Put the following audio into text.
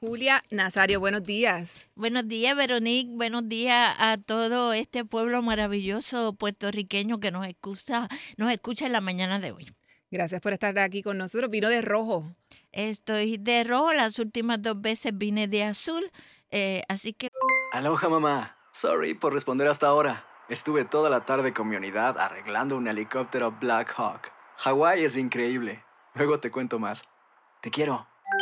Julia Nazario. Buenos días. Buenos días, Veronique. Buenos días a todo este pueblo maravilloso puertorriqueño que nos escucha, nos escucha en la mañana de hoy. Gracias por estar aquí con nosotros. Vino de rojo. Estoy de rojo, las últimas dos veces vine de azul, eh, así que... Aloha mamá. Sorry por responder hasta ahora. Estuve toda la tarde con mi unidad arreglando un helicóptero Black Hawk. Hawái es increíble. Luego te cuento más. Te quiero.